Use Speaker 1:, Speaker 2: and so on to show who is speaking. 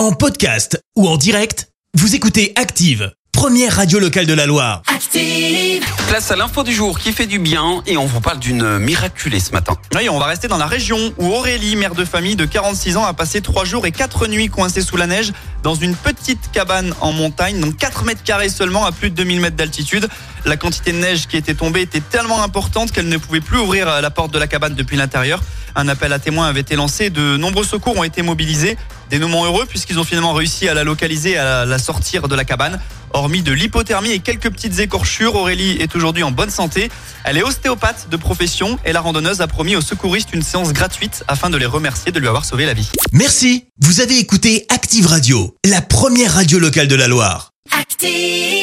Speaker 1: En podcast ou en direct, vous écoutez Active, première radio locale de la Loire.
Speaker 2: Active.
Speaker 3: Place à l'info du jour qui fait du bien et on vous parle d'une miraculée ce matin.
Speaker 4: Oui, on va rester dans la région où Aurélie, mère de famille de 46 ans, a passé 3 jours et 4 nuits coincée sous la neige dans une petite cabane en montagne, donc 4 mètres carrés seulement à plus de 2000 mètres d'altitude. La quantité de neige qui était tombée était tellement importante qu'elle ne pouvait plus ouvrir la porte de la cabane depuis l'intérieur. Un appel à témoins avait été lancé, de nombreux secours ont été mobilisés. Dénouement heureux puisqu'ils ont finalement réussi à la localiser, à la sortir de la cabane. Hormis de l'hypothermie et quelques petites écorchures, Aurélie est aujourd'hui en bonne santé. Elle est ostéopathe de profession et la randonneuse a promis aux secouristes une séance gratuite afin de les remercier de lui avoir sauvé la vie.
Speaker 1: Merci, vous avez écouté Active Radio, la première radio locale de la Loire.
Speaker 2: Active.